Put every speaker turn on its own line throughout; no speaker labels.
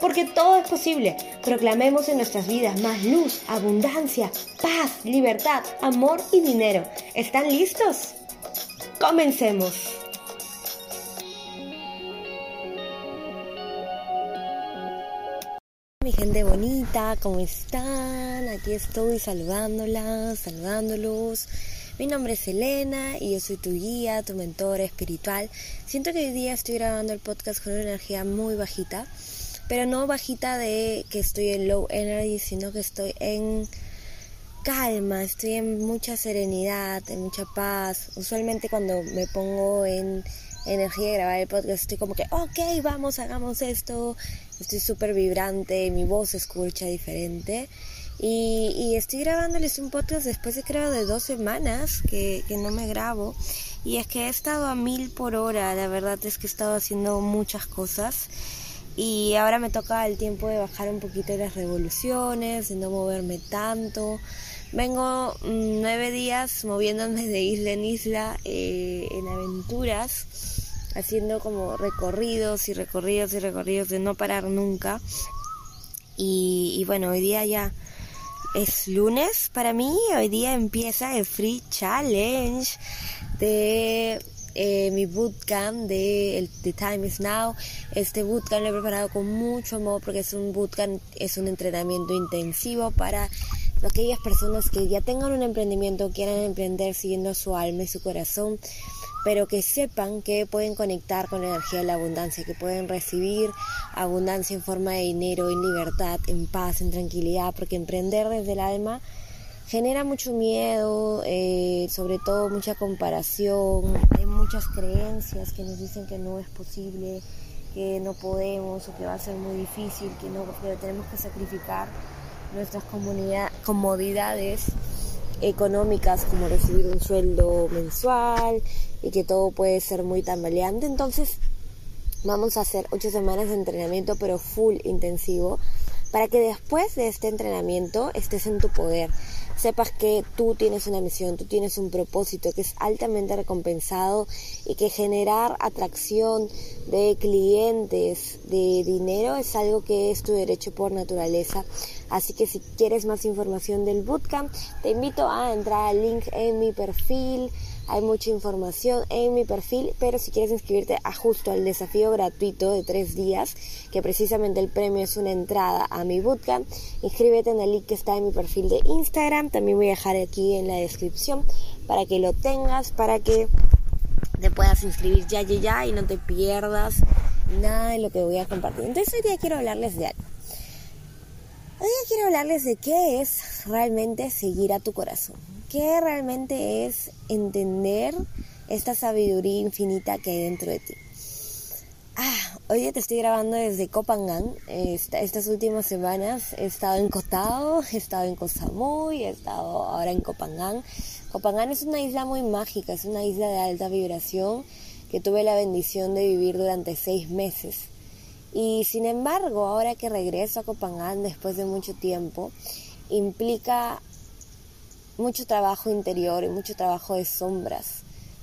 Porque todo es posible. Proclamemos en nuestras vidas más luz, abundancia, paz, libertad, amor y dinero. ¿Están listos? Comencemos. Mi gente bonita, ¿cómo están? Aquí estoy saludándolas, saludándolos. Mi nombre es Elena y yo soy tu guía, tu mentora espiritual. Siento que hoy día estoy grabando el podcast con una energía muy bajita, pero no bajita de que estoy en low energy, sino que estoy en calma, estoy en mucha serenidad, en mucha paz. Usualmente cuando me pongo en energía de grabar el podcast estoy como que, ok, vamos, hagamos esto, estoy súper vibrante, mi voz se escucha diferente. Y, estoy grabándoles un podcast después de creo de dos semanas que, que no me grabo. Y es que he estado a mil por hora, la verdad es que he estado haciendo muchas cosas. Y ahora me toca el tiempo de bajar un poquito las revoluciones, de no moverme tanto. Vengo mm, nueve días moviéndome de isla en isla eh, en aventuras haciendo como recorridos y recorridos y recorridos de no parar nunca. Y, bueno, hoy día ya es lunes para mí, hoy día empieza el Free Challenge de eh, mi bootcamp de el, The Time is Now. Este bootcamp lo he preparado con mucho amor porque es un bootcamp, es un entrenamiento intensivo para aquellas personas que ya tengan un emprendimiento, quieran emprender siguiendo su alma y su corazón pero que sepan que pueden conectar con la energía de la abundancia, que pueden recibir abundancia en forma de dinero, en libertad, en paz, en tranquilidad, porque emprender desde el alma genera mucho miedo, eh, sobre todo mucha comparación, muchas creencias que nos dicen que no es posible, que no podemos o que va a ser muy difícil, que no, que tenemos que sacrificar nuestras comodidades económicas como recibir un sueldo mensual y que todo puede ser muy tambaleante. Entonces vamos a hacer ocho semanas de entrenamiento pero full intensivo para que después de este entrenamiento estés en tu poder, sepas que tú tienes una misión, tú tienes un propósito que es altamente recompensado y que generar atracción de clientes, de dinero, es algo que es tu derecho por naturaleza. Así que si quieres más información del bootcamp, te invito a entrar al link en mi perfil hay mucha información en mi perfil, pero si quieres inscribirte a justo al desafío gratuito de tres días, que precisamente el premio es una entrada a mi bootcamp, inscríbete en el link que está en mi perfil de Instagram. También voy a dejar aquí en la descripción para que lo tengas, para que te puedas inscribir ya, ya, ya y no te pierdas nada de lo que voy a compartir. Entonces hoy día quiero hablarles de algo. Hoy día quiero hablarles de qué es realmente seguir a tu corazón. ¿Qué realmente es entender esta sabiduría infinita que hay dentro de ti? Ah, hoy te estoy grabando desde Copangán. estas últimas semanas he estado en Cotao, he estado en Koh Samui, he estado ahora en Copangán. Copangán es una isla muy mágica, es una isla de alta vibración que tuve la bendición de vivir durante seis meses. Y sin embargo, ahora que regreso a Copangán después de mucho tiempo, implica mucho trabajo interior y mucho trabajo de sombras.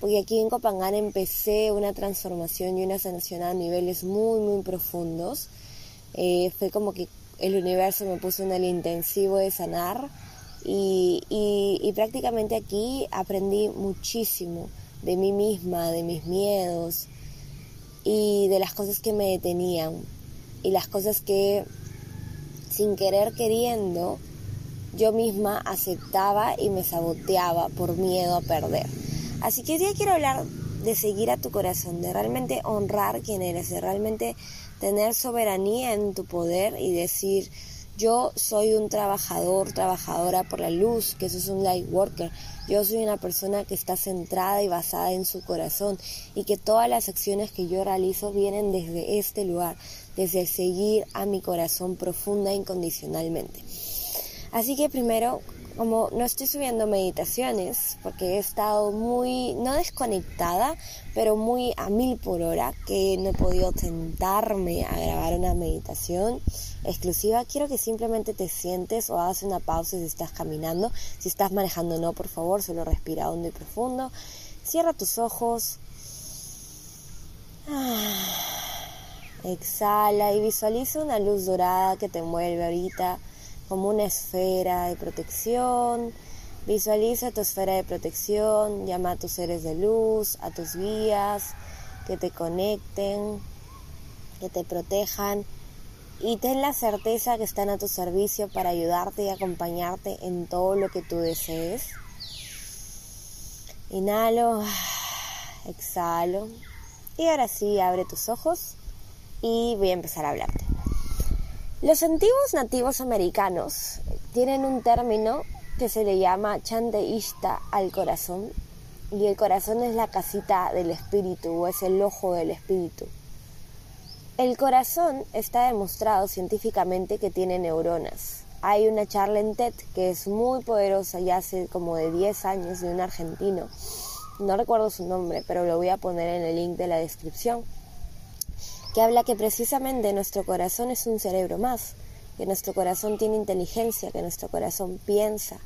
Porque aquí en Copangán empecé una transformación y una sanación a niveles muy, muy profundos. Eh, fue como que el universo me puso en el intensivo de sanar y prácticamente aquí aprendí muchísimo de mí misma, de mis miedos y de las cosas que me detenían y las cosas que sin querer queriendo yo misma aceptaba y me saboteaba por miedo a perder. Así que hoy quiero hablar de seguir a tu corazón, de realmente honrar quién eres, de realmente tener soberanía en tu poder y decir, yo soy un trabajador, trabajadora por la luz, que eso es un light worker. Yo soy una persona que está centrada y basada en su corazón y que todas las acciones que yo realizo vienen desde este lugar, desde seguir a mi corazón profunda e incondicionalmente. Así que primero como no estoy subiendo meditaciones porque he estado muy, no desconectada, pero muy a mil por hora, que no he podido tentarme a grabar una meditación exclusiva, quiero que simplemente te sientes o hagas una pausa si estás caminando. Si estás manejando, no, por favor, solo respira hondo y profundo. Cierra tus ojos. Ah, exhala y visualiza una luz dorada que te mueve ahorita como una esfera de protección. Visualiza tu esfera de protección, llama a tus seres de luz, a tus guías, que te conecten, que te protejan y ten la certeza que están a tu servicio para ayudarte y acompañarte en todo lo que tú desees. Inhalo, exhalo y ahora sí abre tus ojos y voy a empezar a hablarte. Los antiguos nativos americanos tienen un término que se le llama chandeísta al corazón y el corazón es la casita del espíritu o es el ojo del espíritu. El corazón está demostrado científicamente que tiene neuronas. Hay una charla en TED que es muy poderosa ya hace como de 10 años de un argentino. No recuerdo su nombre, pero lo voy a poner en el link de la descripción que habla que precisamente nuestro corazón es un cerebro más, que nuestro corazón tiene inteligencia, que nuestro corazón piensa.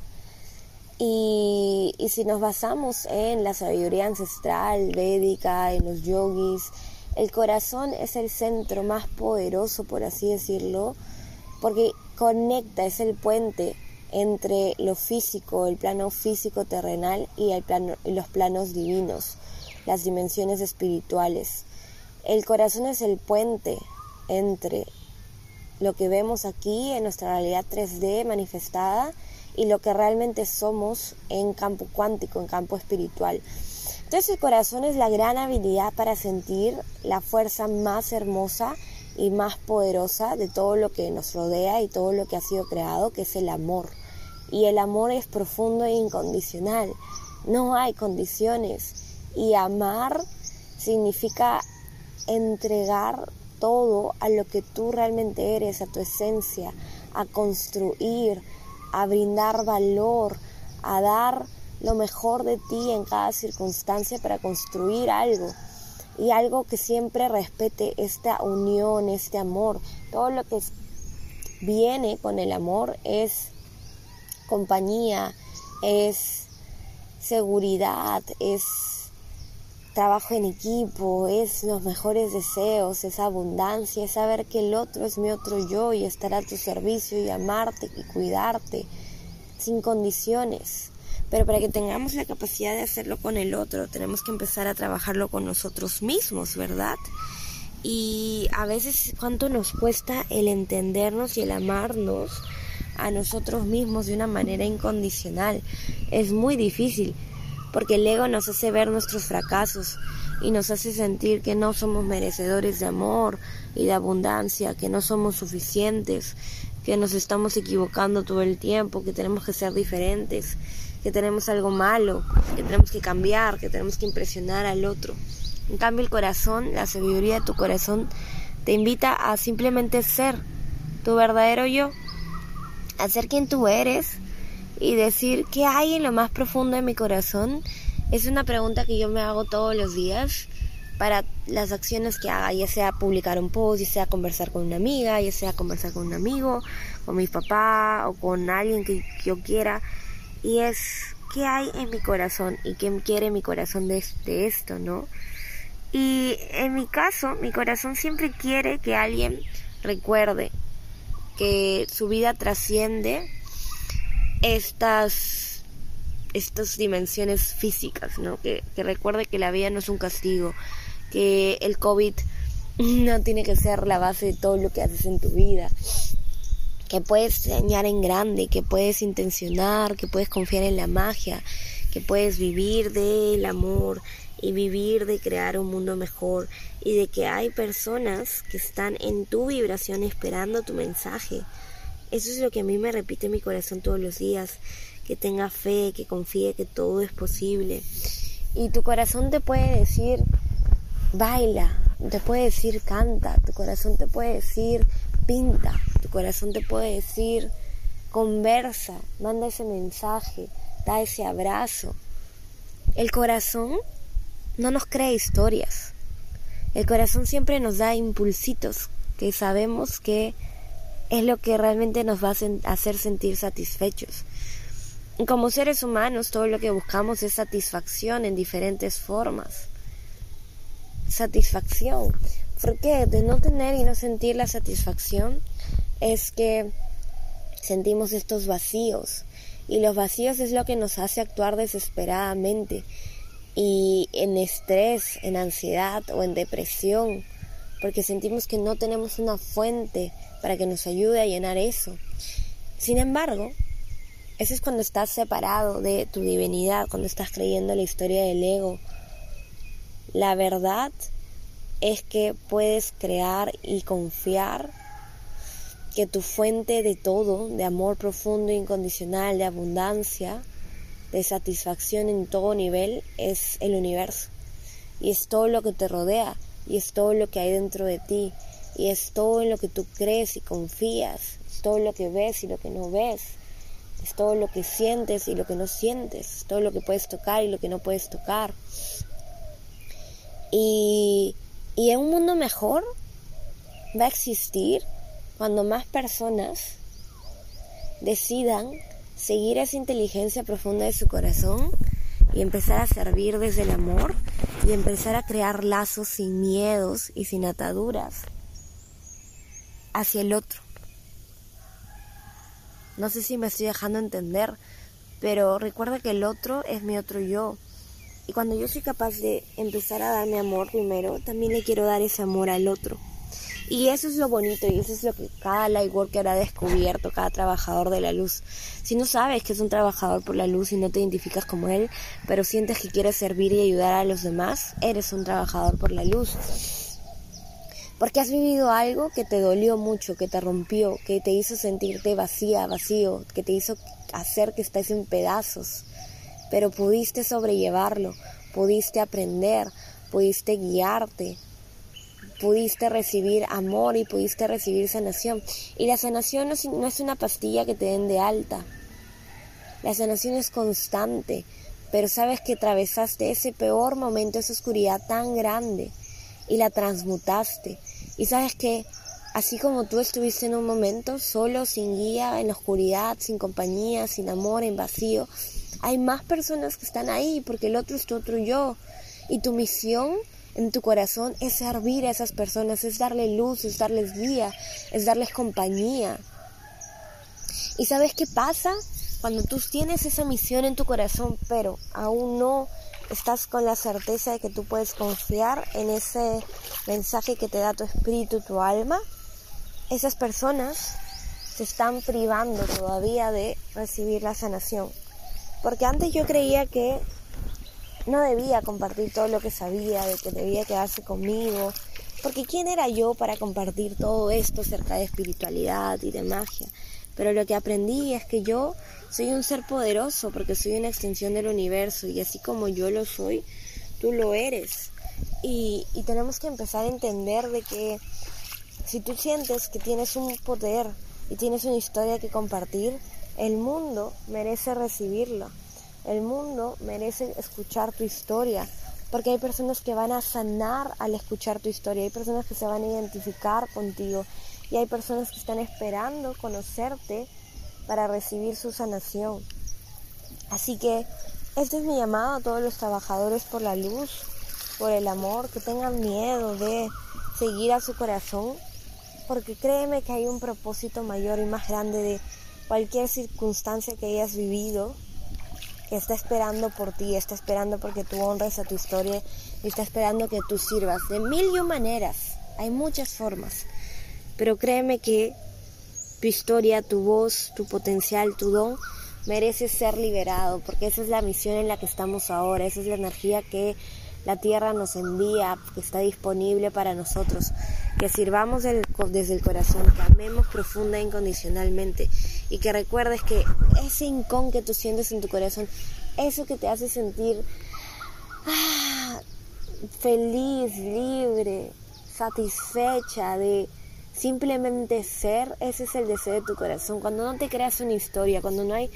Y, si nos basamos en la sabiduría ancestral, védica, en los yogis, el corazón es el centro más poderoso, por así decirlo, porque conecta, es el puente entre lo físico, el plano físico terrenal y, el plano, y los planos divinos, las dimensiones espirituales. El corazón es el puente entre lo que vemos aquí en nuestra realidad 3D manifestada y lo que realmente somos en campo cuántico, en campo espiritual. Entonces el corazón es la gran habilidad para sentir la fuerza más hermosa y más poderosa de todo lo que nos rodea y todo lo que ha sido creado, que es el amor. Y el amor es profundo e incondicional. No hay condiciones. Y amar significa entregar todo a lo que tú realmente eres, a tu esencia, a construir, a brindar valor, a dar lo mejor de ti en cada circunstancia para construir algo y algo que siempre respete esta unión, este amor. Todo lo que viene con el amor es compañía, es seguridad, es trabajo en equipo, es los mejores deseos, es abundancia, es saber que el otro es mi otro yo y estar a tu servicio y amarte y cuidarte sin condiciones. Pero para que tengamos la capacidad de hacerlo con el otro, tenemos que empezar a trabajarlo con nosotros mismos, ¿verdad? Y a veces cuánto nos cuesta el entendernos y el amarnos a nosotros mismos de una manera incondicional. Es muy difícil porque el ego nos hace ver nuestros fracasos y nos hace sentir que no somos merecedores de amor y de abundancia, que no somos suficientes, que nos estamos equivocando todo el tiempo, que tenemos que ser diferentes, que tenemos algo malo, que tenemos que cambiar, que tenemos que impresionar al otro. En cambio el corazón, la sabiduría de tu corazón, te invita a simplemente ser tu verdadero yo, a ser quien tú eres y decir qué hay en lo más profundo de mi corazón es una pregunta que yo me hago todos los días para las acciones que haga, ya sea publicar un post, ya sea conversar con una amiga, ya sea conversar con un amigo, con mi papá o con alguien que yo quiera. Y es qué hay en mi corazón y qué quiere mi corazón de, de esto, ¿no? Y en mi caso, mi corazón siempre quiere que alguien recuerde que su vida trasciende estas, estas dimensiones físicas, ¿no? Que, que recuerde que la vida no es un castigo, que el COVID no tiene que ser la base de todo lo que haces en tu vida, que puedes soñar en grande, que puedes intencionar, que puedes confiar en la magia, que puedes vivir del amor y vivir de crear un mundo mejor y de que hay personas que están en tu vibración esperando tu mensaje. Eso es lo que a mí me repite mi corazón todos los días, que tenga fe, que confíe que todo es posible. Y tu corazón te puede decir, baila, te puede decir, canta, tu corazón te puede decir, pinta, tu corazón te puede decir, conversa, manda ese mensaje, da ese abrazo. El corazón no nos crea historias. El corazón siempre nos da impulsitos que sabemos que es lo que realmente nos va a hacer sentir satisfechos. Como seres humanos, todo lo que buscamos es satisfacción en diferentes formas. Satisfacción. ¿Por qué? De no tener y no sentir la satisfacción es que sentimos estos vacíos. Y los vacíos es lo que nos hace actuar desesperadamente y en estrés, en ansiedad o en depresión, porque sentimos que no tenemos una fuente para que nos ayude a llenar eso. Sin embargo, eso es cuando estás separado de tu divinidad, cuando estás creyendo la historia del ego. La verdad es que puedes crear y confiar que tu fuente de todo, de amor profundo, incondicional, de abundancia, de satisfacción en todo nivel es el universo. Y es todo lo que te rodea, y es todo lo que hay dentro de ti, y es todo lo que tú crees y confías, es todo lo que ves y lo que no ves, es todo lo que sientes y lo que no sientes, es todo lo que puedes tocar y lo que no puedes tocar. Y, y en un mundo mejor va a existir cuando más personas decidan seguir esa inteligencia profunda de su corazón y empezar a servir desde el amor y empezar a crear lazos sin miedos y sin ataduras hacia el otro. No sé si me estoy dejando entender, pero recuerda que el otro es mi otro yo. Y cuando yo soy capaz de empezar a darme amor primero, también le quiero dar ese amor al otro. Y eso es lo bonito y eso es lo que cada lightworker ha descubierto, cada trabajador de la luz. Si no sabes que es un trabajador por la luz y no te identificas como él, pero sientes que quieres servir y ayudar a los demás, eres un trabajador por la luz. Porque has vivido algo que te dolió mucho, que te rompió, que te hizo sentirte vacía, vacío, que te hizo hacer que estés en pedazos. Pero pudiste sobrellevarlo, pudiste aprender, pudiste guiarte, pudiste recibir amor y pudiste recibir sanación. Y la sanación no es, una pastilla que te den de alta. La sanación es constante, pero sabes que atravesaste ese peor momento, esa oscuridad tan grande y la transmutaste. Y sabes que así como tú estuviste en un momento solo, sin guía, en la oscuridad, sin compañía, sin amor, en vacío, hay más personas que están ahí porque el otro es tu otro yo. Y tu misión en tu corazón es servir a esas personas, es darle luz, es darles guía, es darles compañía. ¿Y sabes qué pasa? Cuando tú tienes esa misión en tu corazón, pero aún no estás con la certeza de que tú puedes confiar en ese mensaje que te da tu espíritu, tu alma, esas personas se están privando todavía de recibir la sanación. Porque antes yo creía que no debía compartir todo lo que sabía, de que debía quedarse conmigo, porque ¿quién era yo para compartir todo esto acerca de espiritualidad y de magia? Pero lo que aprendí es que yo soy un ser poderoso porque soy una extensión del universo y así como yo lo soy, tú lo eres. Y, y tenemos que empezar a entender de que si tú sientes que tienes un poder y tienes una historia que compartir, el mundo merece recibirlo. El mundo merece escuchar tu historia, porque hay personas que van a sanar al escuchar tu historia, hay personas que se van a identificar contigo y hay personas que están esperando conocerte para recibir su sanación. Así que este es mi llamado a todos los trabajadores por la luz, por el amor, que tengan miedo de seguir a su corazón, porque créeme que hay un propósito mayor y más grande de cualquier circunstancia que hayas vivido está esperando por ti, está esperando porque tú honres a tu historia y está esperando que tú sirvas de mil y un maneras. Hay muchas formas, pero créeme que tu historia, tu voz, tu potencial, tu don mereces ser liberado, porque esa es la misión en la que estamos ahora, esa es la energía que la tierra nos envía, que está disponible para nosotros, que sirvamos desde el corazón, que amemos profunda e incondicionalmente y que recuerdes que ese incón que tú sientes en tu corazón, eso que te hace sentir ah, feliz, libre, satisfecha de simplemente ser, ese es el deseo de tu corazón. Cuando no te creas una historia, cuando no hay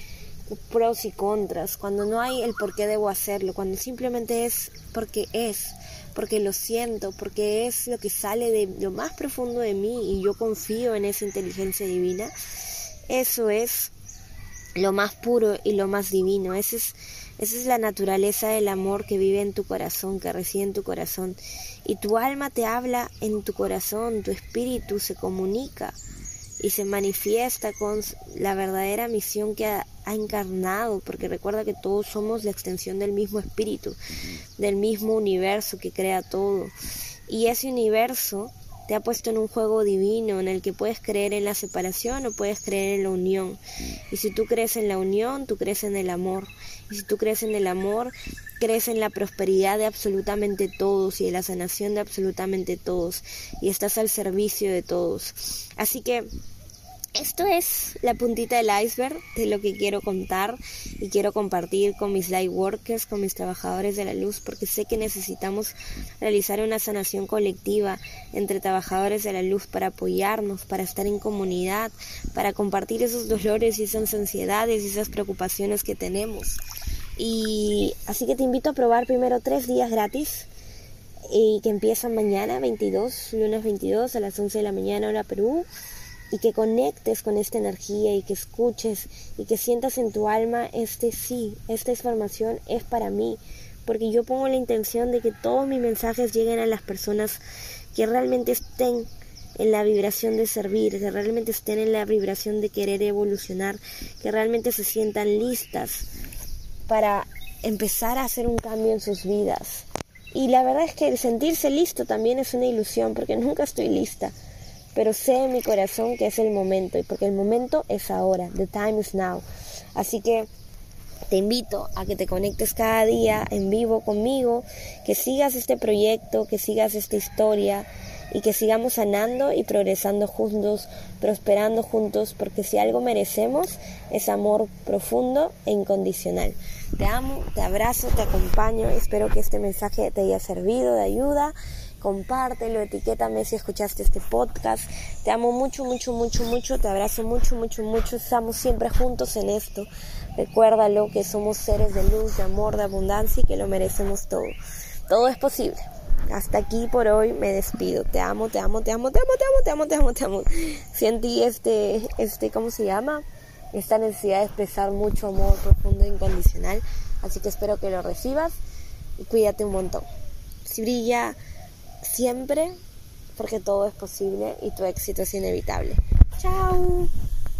pros y contras, cuando no hay el por qué debo hacerlo, cuando simplemente es porque es, porque lo siento, porque es lo que sale de lo más profundo de mí y yo confío en esa inteligencia divina, eso es lo más puro y lo más divino. Ese es esa es la naturaleza del amor que vive en tu corazón, que reside en tu corazón. Y tu alma te habla en tu corazón, tu espíritu se comunica y se manifiesta con la verdadera misión que ha, encarnado, porque recuerda que todos somos la extensión del mismo espíritu, del mismo universo que crea todo. Y ese universo te ha puesto en un juego divino en el que puedes creer en la separación o puedes creer en la unión. Y si tú crees en la unión, tú crees en el amor. Y si tú crees en el amor, crees en la prosperidad de absolutamente todos y en la sanación de absolutamente todos. Y estás al servicio de todos. Así que esto es la puntita del iceberg de lo que quiero contar y quiero compartir con mis light workers, con mis trabajadores de la luz, porque sé que necesitamos realizar una sanación colectiva entre trabajadores de la luz para apoyarnos, para estar en comunidad, para compartir esos dolores y esas ansiedades y esas preocupaciones que tenemos. Y así que te invito a probar primero tres días gratis y que empiezan mañana 22, lunes 22 a las 11 de la mañana hora Perú y que conectes con esta energía y que escuches y que sientas en tu alma este sí, esta información es para mí, porque yo pongo la intención de que todos mis mensajes lleguen a las personas que realmente estén en la vibración de servir, que realmente estén en la vibración de querer evolucionar, que realmente se sientan listas para empezar a hacer un cambio en sus vidas. Y la verdad es que el sentirse listo también es una ilusión, porque nunca estoy lista pero sé en mi corazón que es el momento, y porque el momento es ahora, the time is now. Así que te invito a que te conectes cada día en vivo conmigo, que sigas este proyecto, que sigas esta historia y que sigamos sanando y progresando juntos, prosperando juntos, porque si algo merecemos es amor profundo e incondicional. Te amo, te abrazo, te acompaño, espero que este mensaje te haya servido de ayuda compártelo, etiquétame si escuchaste este podcast. Te amo mucho, mucho, mucho, mucho, te abrazo mucho, mucho, mucho. Estamos siempre juntos en esto. Recuérdalo que somos seres de luz, de amor, de abundancia y que lo merecemos todo. Todo es posible. Hasta aquí por hoy me despido. Te amo, te amo, te amo, te amo, te amo, te amo, te amo, te amo. Sentí este, este, ¿cómo se llama? Esta necesidad de expresar mucho amor profundo e incondicional. Así que espero que lo recibas y cuídate un montón. Si brilla siempre porque todo es posible y tu éxito es inevitable. Chao.